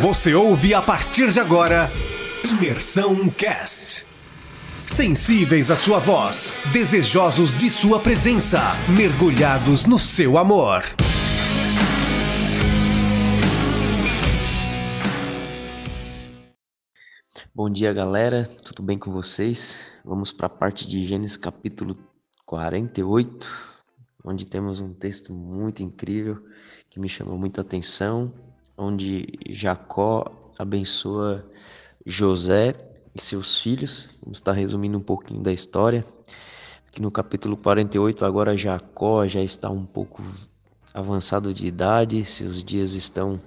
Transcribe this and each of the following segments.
Você ouve a partir de agora Imersão Cast. Sensíveis à sua voz, desejosos de sua presença, mergulhados no seu amor. Bom dia, galera. Tudo bem com vocês? Vamos para a parte de Gênesis capítulo 48, onde temos um texto muito incrível que me chamou muita atenção, onde Jacó abençoa José e seus filhos. Vamos estar resumindo um pouquinho da história. Aqui no capítulo 48, agora Jacó já está um pouco avançado de idade, seus dias estão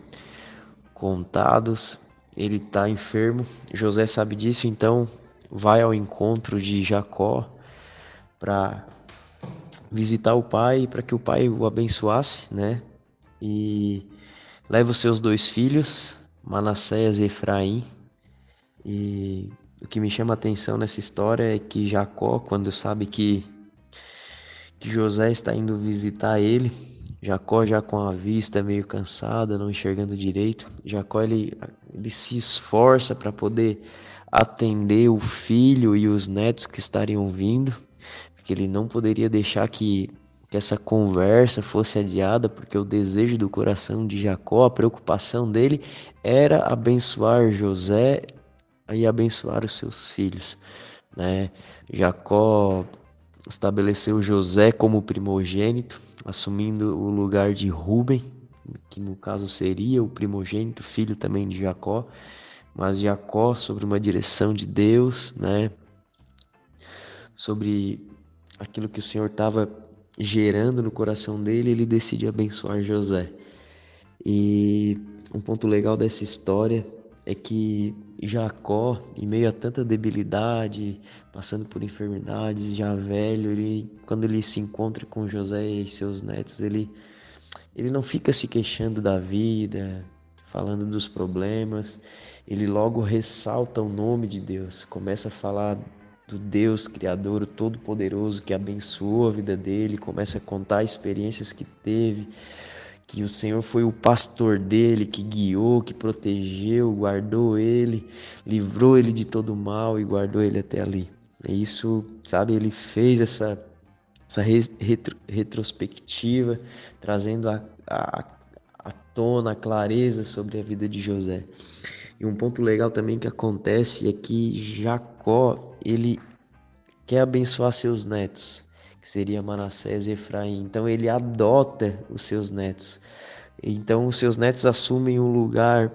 contados ele está enfermo. José sabe disso, então vai ao encontro de Jacó para visitar o pai, para que o pai o abençoasse, né? E leva os seus dois filhos, Manassés e Efraim. E o que me chama a atenção nessa história é que Jacó, quando sabe que, que José está indo visitar ele, Jacó já com a vista meio cansada, não enxergando direito, Jacó ele, ele se esforça para poder atender o filho e os netos que estariam vindo, porque ele não poderia deixar que, que essa conversa fosse adiada, porque o desejo do coração de Jacó, a preocupação dele era abençoar José e abençoar os seus filhos, né? Jacó estabeleceu José como primogênito, assumindo o lugar de Ruben, que no caso seria o primogênito, filho também de Jacó, mas Jacó sobre uma direção de Deus, né? Sobre aquilo que o Senhor estava gerando no coração dele, ele decide abençoar José. E um ponto legal dessa história é que Jacó, em meio a tanta debilidade, passando por enfermidades, já velho, ele quando ele se encontra com José e seus netos, ele ele não fica se queixando da vida, falando dos problemas, ele logo ressalta o nome de Deus, começa a falar do Deus Criador, Todo-Poderoso que abençoou a vida dele, começa a contar experiências que teve, que o Senhor foi o pastor dele, que guiou, que protegeu, guardou ele, livrou ele de todo mal e guardou ele até ali. É isso, sabe, ele fez essa, essa retro, retrospectiva, trazendo a, a, a tona, a clareza sobre a vida de José. E um ponto legal também que acontece é que Jacó, ele quer abençoar seus netos que seria Manassés e Efraim. Então ele adota os seus netos. Então os seus netos assumem o lugar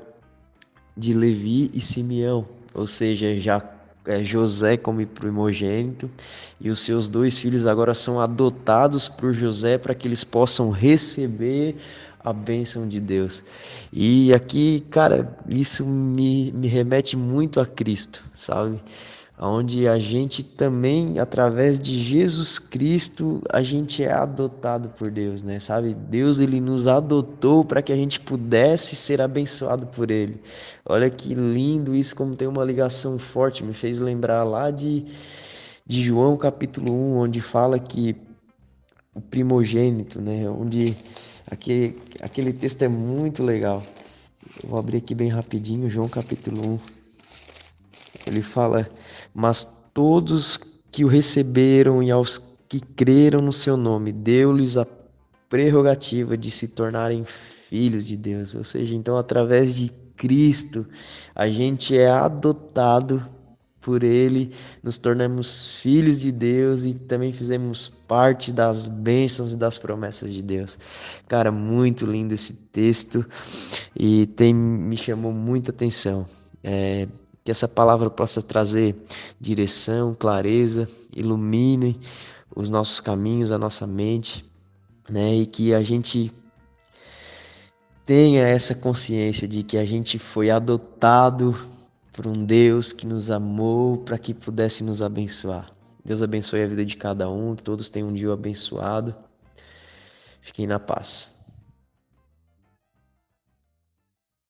de Levi e Simeão, ou seja, já é, José como primogênito e os seus dois filhos agora são adotados por José para que eles possam receber a bênção de Deus. E aqui, cara, isso me, me remete muito a Cristo, sabe? Onde a gente também, através de Jesus Cristo, a gente é adotado por Deus, né? Sabe? Deus ele nos adotou para que a gente pudesse ser abençoado por ele. Olha que lindo isso como tem uma ligação forte, me fez lembrar lá de de João capítulo 1, onde fala que o primogênito, né, onde aquele aquele texto é muito legal. Eu vou abrir aqui bem rapidinho, João capítulo 1. Ele fala mas todos que o receberam e aos que creram no seu nome, deu-lhes a prerrogativa de se tornarem filhos de Deus. Ou seja, então, através de Cristo, a gente é adotado por Ele, nos tornamos filhos de Deus e também fizemos parte das bênçãos e das promessas de Deus. Cara, muito lindo esse texto e tem, me chamou muita atenção. É, que essa palavra possa trazer direção, clareza, ilumine os nossos caminhos, a nossa mente, né? E que a gente tenha essa consciência de que a gente foi adotado por um Deus que nos amou para que pudesse nos abençoar. Deus abençoe a vida de cada um, que todos tenham um dia abençoado. Fiquem na paz.